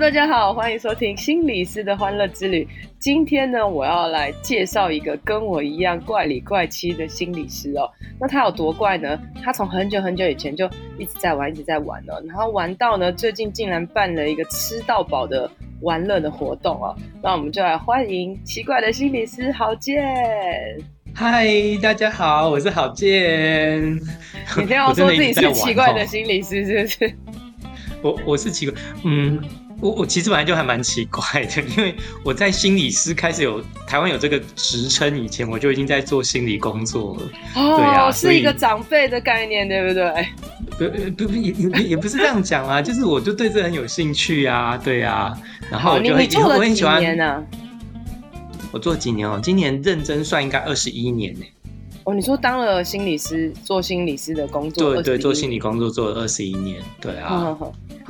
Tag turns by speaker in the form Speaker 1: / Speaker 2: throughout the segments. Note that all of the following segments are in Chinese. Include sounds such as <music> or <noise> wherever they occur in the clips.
Speaker 1: 大家好，欢迎收听心理师的欢乐之旅。今天呢，我要来介绍一个跟我一样怪里怪气的心理师哦。那他有多怪呢？他从很久很久以前就一直在玩，一直在玩哦。然后玩到呢，最近竟然办了一个吃到饱的玩乐的活动哦。那我们就来欢迎奇怪的心理师郝建。
Speaker 2: 嗨，大家好，我是郝建。
Speaker 1: 你这样说自己是奇怪的心理师是不是？
Speaker 2: 我我是奇怪，嗯。我我其实本来就还蛮奇怪的，因为我在心理师开始有台湾有这个职称以前，我就已经在做心理工作了。
Speaker 1: 哦，对啊，是一个长辈的概念，对不对？
Speaker 2: 不不也也也不是这样讲啊，就是我就对这很有兴趣啊，对啊。然后我就很，
Speaker 1: 你做了几年呢？啊？
Speaker 2: 我做几年哦？今年认真算应该二十一年呢。
Speaker 1: 哦，你说当了心理师，做心理师的工作，
Speaker 2: 对对，做心理工作做了二十一年，对啊。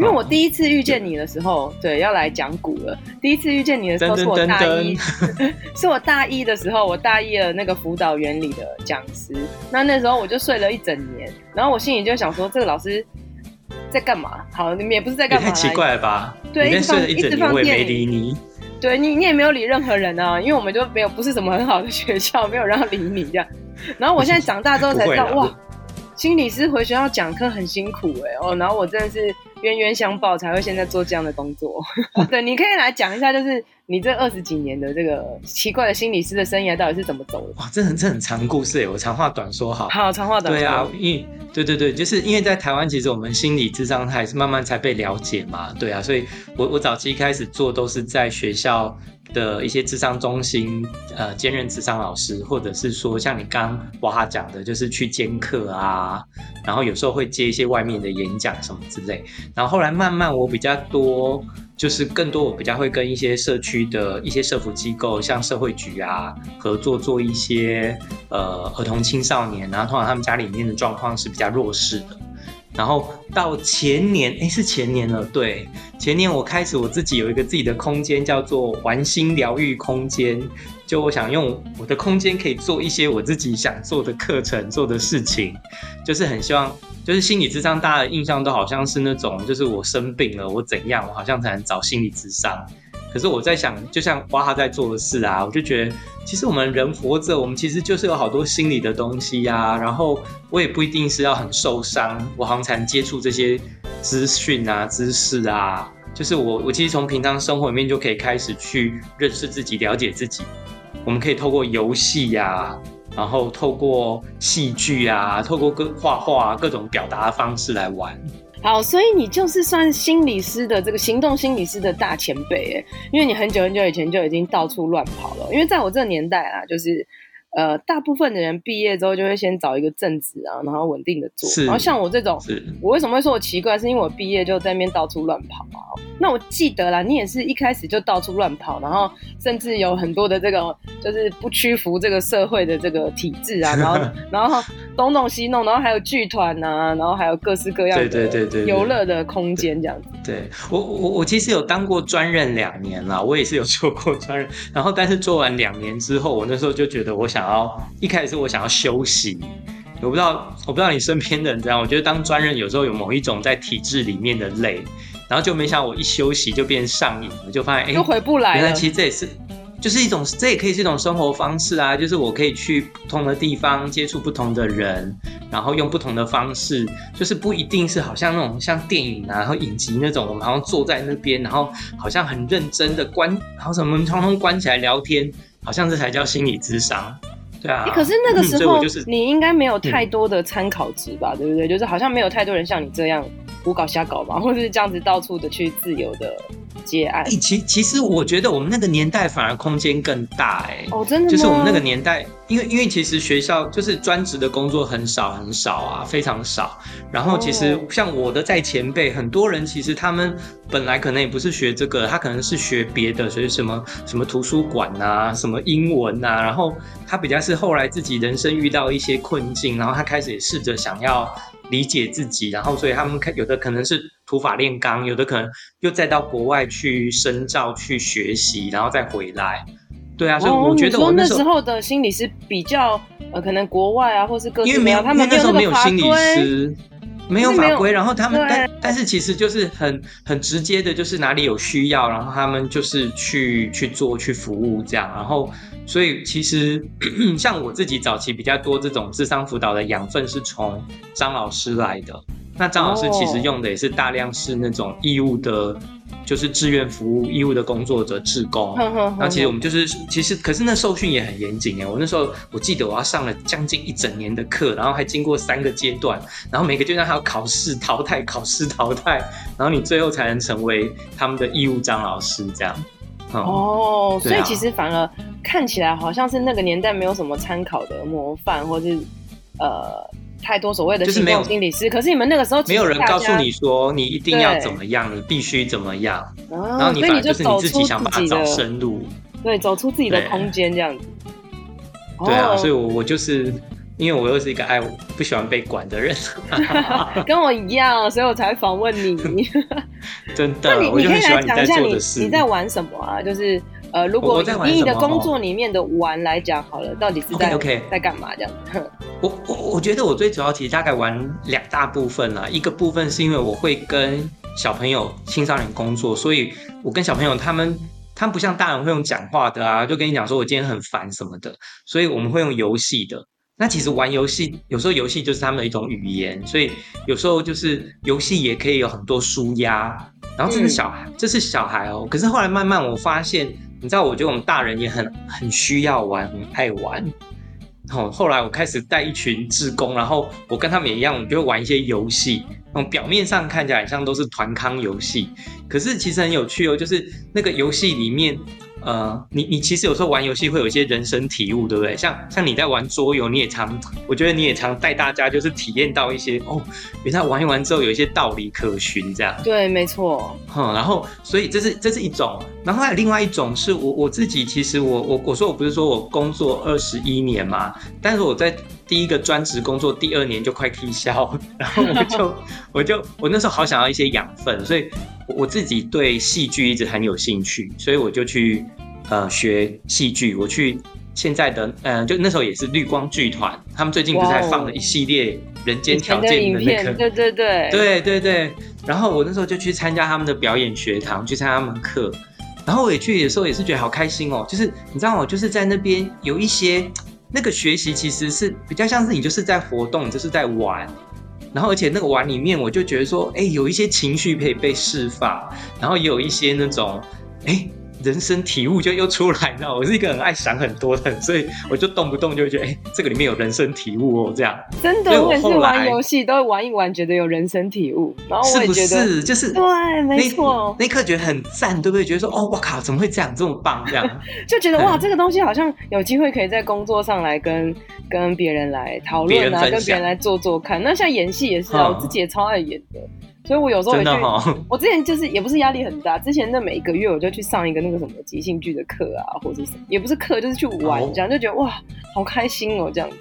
Speaker 1: 因为我第一次遇见你的时候，对，要来讲古了。第一次遇见你的时候是我大一，<laughs> 是我大一的时候，我大一的那个辅导原理的讲师。那那时候我就睡了一整年，然后我心里就想说，这个老师在干嘛？好，你们也不是在干嘛？
Speaker 2: 太奇怪了吧？
Speaker 1: 对，一直放，一直放电
Speaker 2: 没理你。
Speaker 1: 对你，你也没有理任何人啊，因为我们就没有不是什么很好的学校，没有人要理你这样。然后我现在长大之后才知道，哇，心理师回学校讲课很辛苦哎、欸、哦，然后我真的是。冤冤相报才会现在做这样的工作。<laughs> 对，你可以来讲一下，就是你这二十几年的这个奇怪的心理师的生涯到底是怎么走的？
Speaker 2: 哇，这很这很长故事哎，我长话短说好。
Speaker 1: 好，长话短说。
Speaker 2: 对啊，因为对对对，就是因为在台湾，其实我们心理智商还是慢慢才被了解嘛。对啊，所以我我早期一开始做都是在学校的一些智商中心，呃，兼任智商老师，或者是说像你刚哇哈讲的，就是去兼课啊，然后有时候会接一些外面的演讲什么之类。然后后来慢慢我比较多，就是更多我比较会跟一些社区的一些社福机构，像社会局啊合作做一些呃儿童青少年，然后通常他们家里面的状况是比较弱势的。然后到前年，诶，是前年了，对，前年我开始我自己有一个自己的空间，叫做玩心疗愈空间。就我想用我的空间可以做一些我自己想做的课程、做的事情，就是很希望，就是心理智商，大家的印象都好像是那种，就是我生病了，我怎样，我好像才能找心理智商。可是我在想，就像哇哈在做的事啊，我就觉得，其实我们人活着，我们其实就是有好多心理的东西呀、然后我也不一定是要很受伤，我好像才能接触这些资讯啊、知识啊。就是我，我其实从平常生活里面就可以开始去认识自己、了解自己。我们可以透过游戏呀，然后透过戏剧啊，透过各画画各种表达的方式来玩。
Speaker 1: 好，所以你就是算心理师的这个行动心理师的大前辈哎，因为你很久很久以前就已经到处乱跑了。因为在我这个年代啊，就是呃，大部分的人毕业之后就会先找一个正职啊，然后稳定的做。然后像我这种，我为什么会说我奇怪？是因为我毕业就在那边到处乱跑啊。那我记得啦，你也是一开始就到处乱跑，然后甚至有很多的这个就是不屈服这个社会的这个体制啊，然后 <laughs> 然后东弄西弄，然后还有剧团啊，然后还有各式各样的对对对游乐的空间这样子。
Speaker 2: 对，我我我其实有当过专任两年啦，我也是有做过专任，然后但是做完两年之后，我那时候就觉得我想要一开始是我想要休息，我不知道我不知道你身边的人怎样，我觉得当专任有时候有某一种在体制里面的累。然后就没想到我一休息就变上瘾了，就发现哎，又
Speaker 1: 回不来了。
Speaker 2: 原来其实这也是，就是一种，这也可以是一种生活方式啊。就是我可以去不同的地方接触不同的人，然后用不同的方式，就是不一定是好像那种像电影啊，然后影集那种，我们好像坐在那边，然后好像很认真的关，然后什么通通关起来聊天，好像这才叫心理智商。对啊。
Speaker 1: 可是那个时候，你应该没有太多的参考值吧？嗯、对不对？就是好像没有太多人像你这样。胡搞瞎搞嘛，或者是这样子到处的去自由的接案。
Speaker 2: 其其实我觉得我们那个年代反而空间更大哎。
Speaker 1: 哦，真的吗？
Speaker 2: 就是我们那个年代，因为因为其实学校就是专职的工作很少很少啊，非常少。然后其实像我的在前辈，很多人其实他们本来可能也不是学这个，他可能是学别的，所以什么什么图书馆啊，什么英文啊。然后他比较是后来自己人生遇到一些困境，然后他开始也试着想要。理解自己，然后所以他们看有的可能是土法炼钢，有的可能又再到国外去深造去学习，然后再回来。对啊，所以我觉得我
Speaker 1: 那时候的心理是比较呃，可能国外啊，或是各地，因为没有他们
Speaker 2: 那时候没有心理师。没有法规，然后他们但但是其实就是很很直接的，就是哪里有需要，然后他们就是去去做去服务这样，然后所以其实 <clears throat> 像我自己早期比较多这种智商辅导的养分是从张老师来的，那张老师其实用的也是大量是那种义务的。就是志愿服务义务的工作者，志工。那其实我们就是，其实可是那受训也很严谨哎。我那时候我记得我要上了将近一整年的课，然后还经过三个阶段，然后每个阶段还要考试淘汰，考试淘汰，然后你最后才能成为他们的义务张老师这样。
Speaker 1: 哦，所以其实反而看起来好像是那个年代没有什么参考的模范，或是呃。太多所谓的就是没有心理师，可是你们那个时候
Speaker 2: 没有人告诉你说你一定要怎么样，你必须怎么样，然后你反正就是你自己想办法找生路，
Speaker 1: 对，走出自己的空间这样子。
Speaker 2: 对啊，所以我我就是因为我又是一个爱不喜欢被管的人，<laughs>
Speaker 1: 跟我一样，所以我才访问你。<laughs>
Speaker 2: 真的，
Speaker 1: 那你你可以来讲一下你
Speaker 2: 你
Speaker 1: 在玩什么啊？就是呃，如果以你的工作里面的玩来讲好了，到底是在 OK 在干嘛这样 <laughs> 子？
Speaker 2: 我我我觉得我最主要其实大概玩两大部分啦，一个部分是因为我会跟小朋友、青少年工作，所以我跟小朋友他们，他们不像大人会用讲话的啊，就跟你讲说我今天很烦什么的，所以我们会用游戏的。那其实玩游戏有时候游戏就是他们的一种语言，所以有时候就是游戏也可以有很多舒压。然后这是小孩，这是小孩哦。可是后来慢慢我发现，你知道，我觉得我们大人也很很需要玩，很爱玩。后后来我开始带一群志工，然后我跟他们也一样，我们就会玩一些游戏。嗯表面上看起来像都是团康游戏，可是其实很有趣哦。就是那个游戏里面，呃，你你其实有时候玩游戏会有一些人生体悟，对不对？像像你在玩桌游，你也常，我觉得你也常带大家就是体验到一些哦，原来玩一玩之后有一些道理可循，这样。
Speaker 1: 对，没错。
Speaker 2: 嗯，然后所以这是这是一种，然后还有另外一种是我我自己，其实我我我说我不是说我工作二十一年嘛，但是我在。第一个专职工作，第二年就快踢销，<laughs> 然后我就 <laughs> 我就我那时候好想要一些养分，所以我自己对戏剧一直很有兴趣，所以我就去呃学戏剧。我去现在的呃，就那时候也是绿光剧团，他们最近不是还放了一系列人间条件的那个，
Speaker 1: 对对对
Speaker 2: 对对对。然后我那时候就去参加他们的表演学堂，去参加他们课，然后我也去的时候也是觉得好开心哦，就是你知道我就是在那边有一些。那个学习其实是比较像是你就是在活动，就是在玩，然后而且那个玩里面，我就觉得说，哎，有一些情绪可以被释放，然后也有一些那种，哎。人生体悟就又出来了。<laughs> 我是一个很爱想很多的人，所以我就动不动就会觉得，哎、欸，这个里面有人生体悟哦，这样。
Speaker 1: 真的，我，我也是玩游戏都会玩一玩，觉得有人生体悟，然后我也觉得
Speaker 2: 是不是就是
Speaker 1: 对，没错，
Speaker 2: 那一刻觉得很赞，对不对？觉得说，哦，我靠，怎么会这样这么棒？这样 <laughs>
Speaker 1: 就觉得哇，这个东西好像有机会可以在工作上来跟跟别人来讨论啊，跟别人来做做看。那像演戏也是啊，我自己也超爱演的。所以，我有时候也去。我之前就是也不是压力很大，之前那每一个月我就去上一个那个什么即兴剧的课啊，或者什么，也不是课，就是去玩这样，就觉得哇，好开心哦这样子。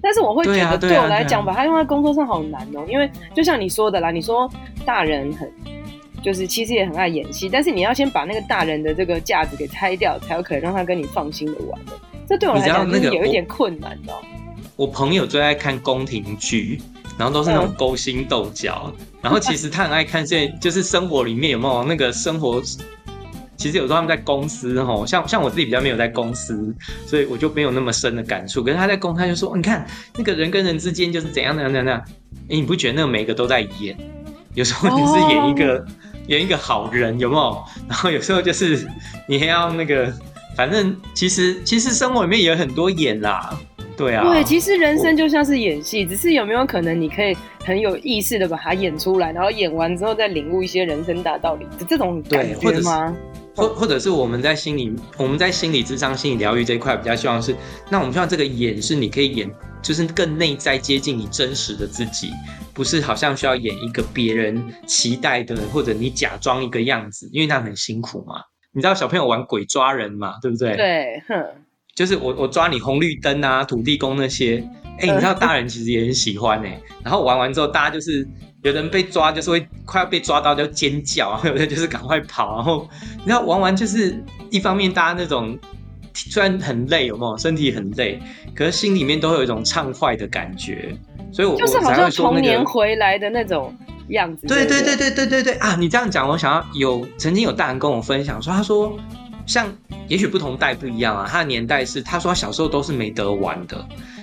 Speaker 1: 但是我会觉得，对我来讲，把它用在工作上好难哦，因为就像你说的啦，你说大人很就是其实也很爱演戏，但是你要先把那个大人的这个架子给拆掉，才有可能让他跟你放心的玩的。这对我来讲就是有一点困难的。
Speaker 2: 我朋友最爱看宫廷剧。然后都是那种勾心斗角，嗯、然后其实他很爱看，现在就是生活里面有没有那个生活，其实有时候他们在公司吼，像像我自己比较没有在公司，所以我就没有那么深的感触。可是他在公，他就说，你看那个人跟人之间就是怎样怎样怎样，哎，你不觉得那个每个都在演？有时候你是演一个、哦、演一个好人，有没有？然后有时候就是你还要那个，反正其实其实生活里面也有很多演啦。对啊，
Speaker 1: 对，其实人生就像是演戏，只是有没有可能你可以很有意识的把它演出来，然后演完之后再领悟一些人生大道理，这种感觉吗？
Speaker 2: 或或者是我们在心理我们在心理智商、心理疗愈这一块比较希望是，那我们希望这个演是你可以演，就是更内在接近你真实的自己，不是好像需要演一个别人期待的，或者你假装一个样子，因为那很辛苦嘛。你知道小朋友玩鬼抓人嘛，对不对？
Speaker 1: 对，哼。
Speaker 2: 就是我我抓你红绿灯啊土地公那些，哎、欸，你知道大人其实也很喜欢哎、欸。然后玩完之后，大家就是有人被抓，就是会快要被抓到就尖叫，然 <laughs> 后有人就是赶快跑。然后你知道玩完就是一方面大家那种虽然很累，有没有身体很累，可是心里面都会有一种畅快的感觉。所以我
Speaker 1: 就是好像童年回来的那种。样子
Speaker 2: 对对对对对对对啊！你这样讲，我想要有曾经有大人跟我分享说，他说像也许不同代不一样啊，他的年代是他说他小时候都是没得玩的，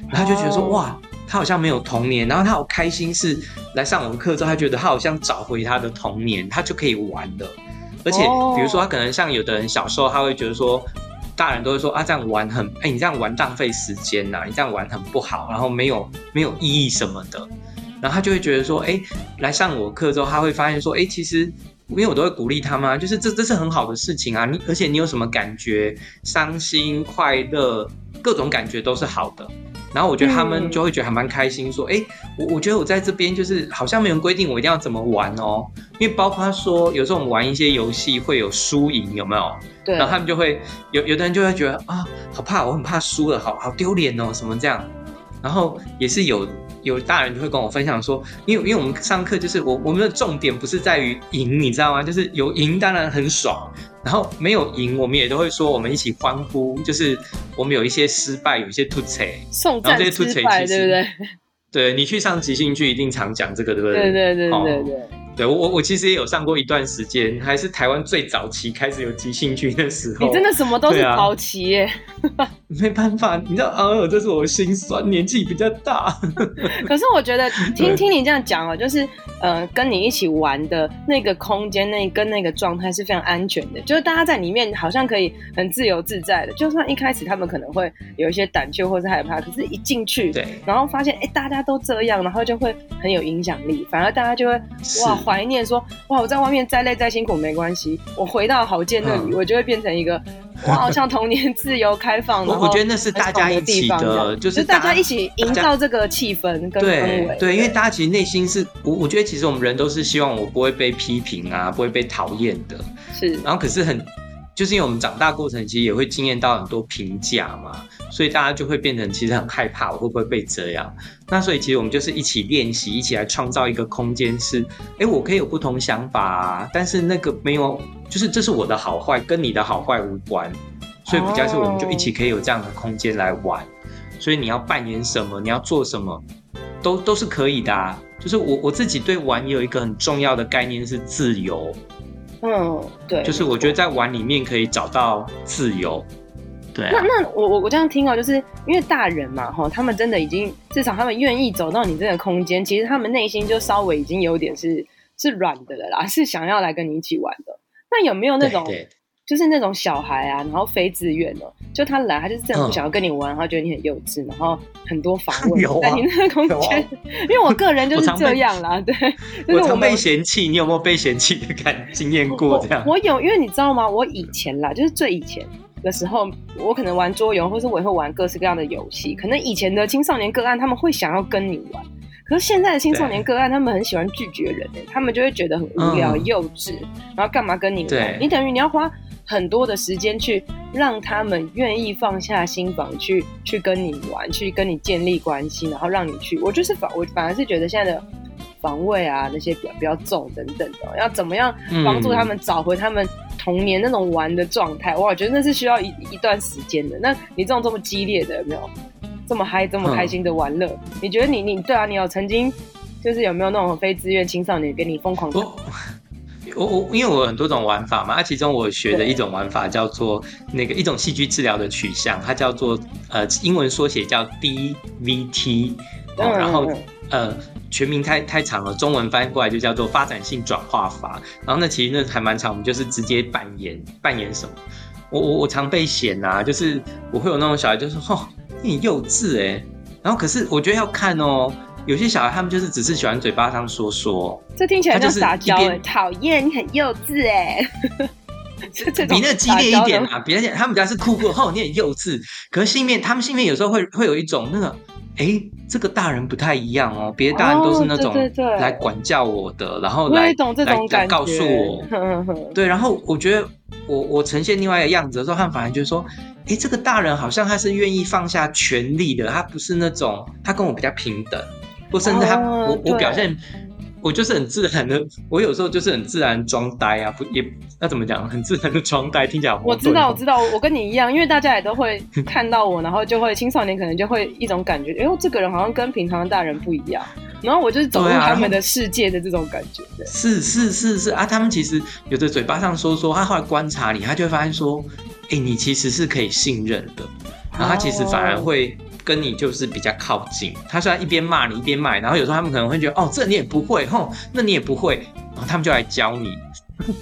Speaker 2: 然后他就觉得说、oh. 哇，他好像没有童年，然后他好开心是来上我们课之后，他觉得他好像找回他的童年，他就可以玩了。而且比如说他可能像有的人小时候他会觉得说，大人都会说啊这样玩很哎、欸、你这样玩浪费时间呐、啊，你这样玩很不好，然后没有没有意义什么的。然后他就会觉得说，哎，来上我课之后，他会发现说，哎，其实因为我都会鼓励他嘛，就是这这是很好的事情啊。你而且你有什么感觉，伤心、快乐，各种感觉都是好的。然后我觉得他们就会觉得还蛮开心，说，哎，我我觉得我在这边就是好像没人规定我一定要怎么玩哦。因为包括他说，有时候我们玩一些游戏会有输赢，有没有？
Speaker 1: 对。
Speaker 2: 然后他们就会有有的人就会觉得啊，好怕，我很怕输了，好好丢脸哦，什么这样。然后也是有。有大人就会跟我分享说，因为因为我们上课就是我我们的重点不是在于赢，你知道吗？就是有赢当然很爽，然后没有赢我们也都会说我们一起欢呼，就是我们有一些失败，有一些突槌，
Speaker 1: 送战失败，对不对？
Speaker 2: 对，你去上即兴剧一定常讲这个，对不对？
Speaker 1: 对对对对对。哦
Speaker 2: 对我我其实也有上过一段时间，还是台湾最早期开始有即兴剧的时候。
Speaker 1: 你真的什么都是早期耶。
Speaker 2: 啊、没办法，你知道啊，这是我心酸，年纪比较大。<laughs>
Speaker 1: 可是我觉得听 <laughs> 听你这样讲哦，就是呃，跟你一起玩的那个空间，那跟那个状态是非常安全的，就是大家在里面好像可以很自由自在的。就算一开始他们可能会有一些胆怯或是害怕，可是一进去，对，然后发现哎，大家都这样，然后就会很有影响力，反而大家就会哇。怀念说哇，我在外面再累再辛苦没关系，我回到郝建那里，嗯、我就会变成一个哇，好像童年自由开放我。我
Speaker 2: 觉得那是大家一起的，就是大家，
Speaker 1: 大家一起营造这个气氛跟氛围。
Speaker 2: 对，对，因为大家其实内心是我，我觉得其实我们人都是希望我不会被批评啊，不会被讨厌的。
Speaker 1: 是，
Speaker 2: 然后可是很。就是因为我们长大过程其实也会经验到很多评价嘛，所以大家就会变成其实很害怕我会不会被这样。那所以其实我们就是一起练习，一起来创造一个空间，是哎，我可以有不同想法啊，但是那个没有，就是这是我的好坏，跟你的好坏无关。所以比较是我们就一起可以有这样的空间来玩。所以你要扮演什么，你要做什么，都都是可以的啊。就是我我自己对玩有一个很重要的概念是自由。
Speaker 1: 嗯，对，
Speaker 2: 就是我觉得在玩里面可以找到自由。对、啊，
Speaker 1: 那那我我我这样听哦，就是因为大人嘛，哈，他们真的已经至少他们愿意走到你这个空间，其实他们内心就稍微已经有点是是软的了啦，是想要来跟你一起玩的。那有没有那种？就是那种小孩啊，然后非自愿的，就他来，他就是真的不想要跟你玩，然后觉得你很幼稚，然后很多访问在你那个空间。因为我个人就是这样啦，对。<laughs>
Speaker 2: 我常被嫌弃，你有没有被嫌弃的感经验过这样？
Speaker 1: 我有，因为你知道吗？我以前啦，就是最以前的时候，我可能玩桌游，或是我也会玩各式各样的游戏。可能以前的青少年个案，他们会想要跟你玩，可是现在的青少年个案，他们很喜欢拒绝人，他们就会觉得很无聊、幼稚，然后干嘛跟你玩？你等于你要花。很多的时间去让他们愿意放下心防去去跟你玩，去跟你建立关系，然后让你去。我就是反，我反而是觉得现在的防卫啊那些比较比较重等等的，要怎么样帮助他们找回他们童年那种玩的状态？哇我觉得那是需要一一段时间的。那你这种这么激烈的有没有这么嗨这么开心的玩乐？你觉得你你对啊？你有曾经就是有没有那种非自愿青少年给你疯狂的？
Speaker 2: 我我因为我有很多种玩法嘛，那其中我学的一种玩法叫做那个一种戏剧治疗的取向，它叫做呃英文缩写叫 DVT，哦，然后呃全名太太长了，中文翻译过来就叫做发展性转化法。然后那其实那还蛮长，我们就是直接扮演扮演什么？我我我常被嫌啊，就是我会有那种小孩就说哦你很幼稚哎，然后可是我觉得要看哦。有些小孩他们就是只是喜欢嘴巴上说说，
Speaker 1: 这听起来像撒娇哎，讨厌你很幼稚哎，<laughs>
Speaker 2: 比那激烈一点啊！比那他们家是哭过后，你很幼稚，可是心里面他们心里面有时候会会有一种那个，哎、欸，这个大人不太一样哦，别的大人都是那种来管教我的，哦、对对对然后来来来告诉我，<laughs> 对，然后我觉得我我呈现另外一个样子的时候，他们反而就是说，哎、诶，这个大人好像他是愿意放下权力的，他不是那种他跟我比较平等，或甚至他、哦、我我表现。我就是很自然的，我有时候就是很自然装呆啊，不也那怎么讲？<laughs> 很自然的装呆，听起来
Speaker 1: 我知道，我知道，我跟你一样，因为大家也都会看到我，然后就会青少年可能就会一种感觉，哎呦，这个人好像跟平常的大人不一样，然后我就是走入他们的世界的这种感觉。对，
Speaker 2: 是是是是啊，他们其实有的嘴巴上说说，他后来观察你，他就会发现说，哎，你其实是可以信任的，然后他其实反而会。跟你就是比较靠近，他虽然一边骂你一边骂，然后有时候他们可能会觉得哦，这你也不会，吼，那你也不会，然后他们就来教你。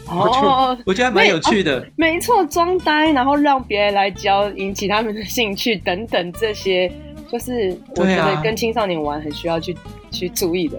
Speaker 2: 哦，我觉得还蛮有趣的。
Speaker 1: 没错，装呆，然后让别人来教，引起他们的兴趣等等，这些就是我觉得跟青少年玩很需要去去注意的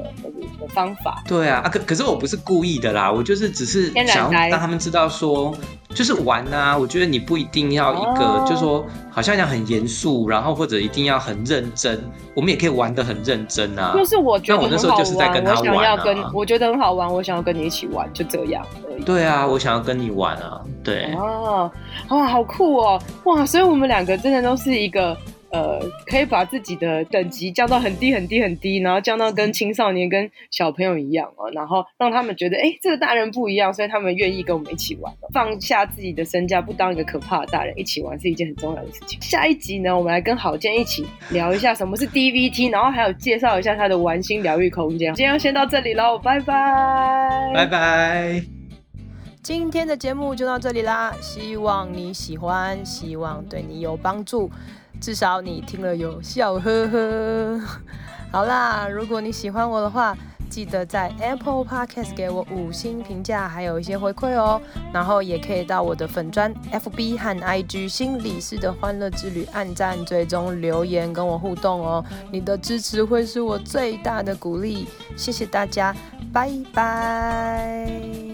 Speaker 1: 的方法。
Speaker 2: 对啊，啊可可是我不是故意的啦，我就是只是想要让他们知道说。就是玩啊，我觉得你不一定要一个，哦、就是说好像要很严肃，然后或者一定要很认真，我们也可以玩的很认真啊。
Speaker 1: 就是我觉得很好玩，我那时候就是在跟他玩、啊、我想要跟，我觉得很好玩，我想要跟你一起玩，就这样而已。
Speaker 2: 对啊，我想要跟你玩啊，对。
Speaker 1: 哦，哇，好酷哦，哇，所以我们两个真的都是一个。呃，可以把自己的等级降到很低很低很低，然后降到跟青少年、跟小朋友一样哦，然后让他们觉得，哎，这个大人不一样，所以他们愿意跟我们一起玩，放下自己的身价，不当一个可怕的大人，一起玩是一件很重要的事情。下一集呢，我们来跟郝建一起聊一下什么是 DVT，然后还有介绍一下他的玩心疗愈空间。今天先到这里喽，拜拜，
Speaker 2: 拜拜。
Speaker 1: 今天的节目就到这里啦，希望你喜欢，希望对你有帮助。至少你听了有笑呵呵。<laughs> 好啦，如果你喜欢我的话，记得在 Apple Podcast 给我五星评价，还有一些回馈哦。然后也可以到我的粉专 FB 和 IG 心理师的欢乐之旅按赞、追踪、留言跟我互动哦。你的支持会是我最大的鼓励，谢谢大家，拜拜。